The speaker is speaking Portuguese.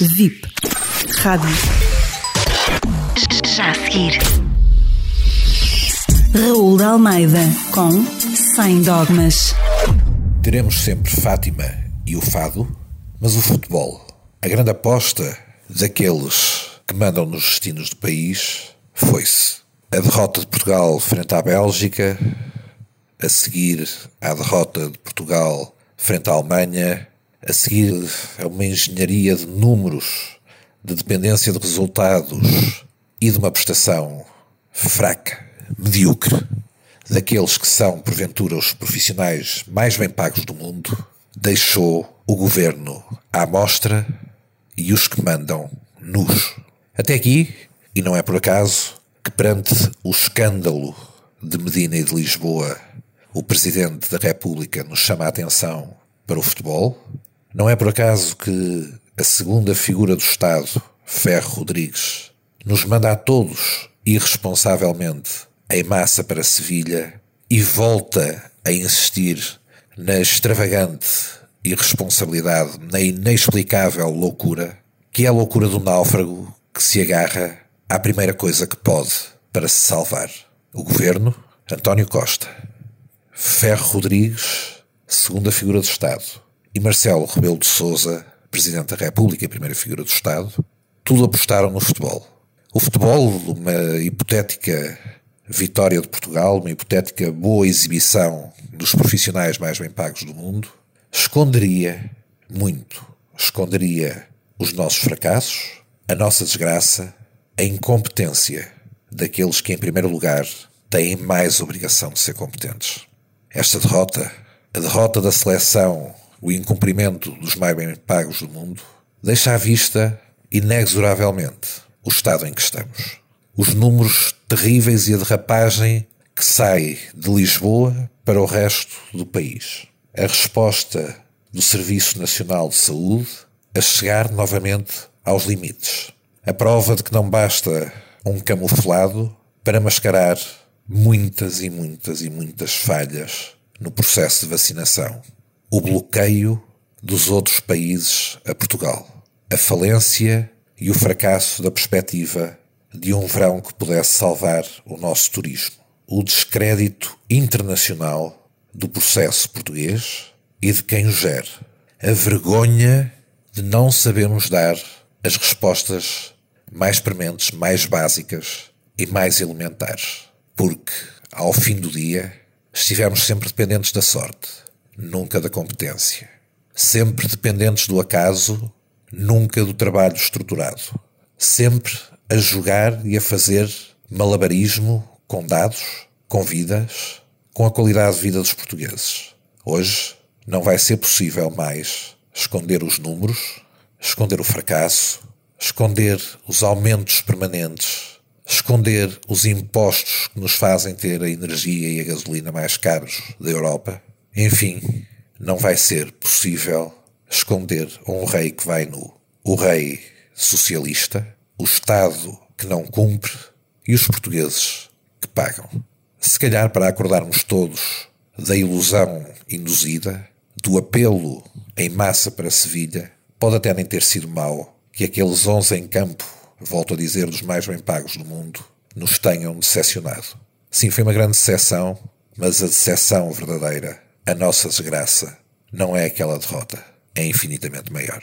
VIP. Rádio. Já a seguir. Raul de Almeida com Sem Dogmas. Teremos sempre Fátima e o Fado, mas o futebol, a grande aposta daqueles que mandam nos destinos do país, foi-se. A derrota de Portugal frente à Bélgica, a seguir à derrota de Portugal frente à Alemanha, a seguir a uma engenharia de números, de dependência de resultados e de uma prestação fraca, medíocre, daqueles que são, porventura, os profissionais mais bem pagos do mundo, deixou o governo à amostra e os que mandam nus. Até aqui, e não é por acaso, que perante o escândalo de Medina e de Lisboa, o Presidente da República nos chama a atenção para o futebol. Não é por acaso que a segunda figura do Estado, Ferro Rodrigues, nos manda a todos irresponsavelmente em massa para Sevilha e volta a insistir na extravagante irresponsabilidade, na inexplicável loucura, que é a loucura do náufrago que se agarra à primeira coisa que pode para se salvar. O governo, António Costa, Ferro Rodrigues, segunda figura do Estado, e Marcelo Rebelo de Sousa, Presidente da República e primeira figura do Estado, tudo apostaram no futebol. O futebol, uma hipotética vitória de Portugal, uma hipotética boa exibição dos profissionais mais bem pagos do mundo, esconderia muito, esconderia os nossos fracassos, a nossa desgraça, a incompetência daqueles que, em primeiro lugar, têm mais obrigação de ser competentes. Esta derrota, a derrota da seleção, o incumprimento dos mais bem pagos do mundo, deixa à vista, inexoravelmente, o estado em que estamos. Os números terríveis e a derrapagem que sai de Lisboa para o resto do país. A resposta do Serviço Nacional de Saúde a chegar novamente aos limites. A prova de que não basta um camuflado para mascarar muitas e muitas e muitas falhas no processo de vacinação. O bloqueio dos outros países a Portugal. A falência e o fracasso da perspectiva de um verão que pudesse salvar o nosso turismo. O descrédito internacional do processo português e de quem o gere. A vergonha de não sabermos dar as respostas mais prementes, mais básicas e mais elementares. Porque, ao fim do dia, estivemos sempre dependentes da sorte, nunca da competência. Sempre dependentes do acaso, nunca do trabalho estruturado. Sempre a jogar e a fazer malabarismo com dados, com vidas, com a qualidade de vida dos portugueses. Hoje não vai ser possível mais esconder os números, esconder o fracasso, esconder os aumentos permanentes, esconder os impostos que nos fazem ter a energia e a gasolina mais caros da Europa. Enfim, não vai ser possível esconder um rei que vai nu. O rei socialista, o Estado que não cumpre e os portugueses que pagam. Se calhar para acordarmos todos da ilusão induzida, do apelo em massa para Sevilha, pode até nem ter sido mau que aqueles 11 em campo, volto a dizer, dos mais bem pagos do mundo, nos tenham decepcionado. Sim, foi uma grande decepção, mas a decepção verdadeira, a nossa desgraça, não é aquela derrota, é infinitamente maior.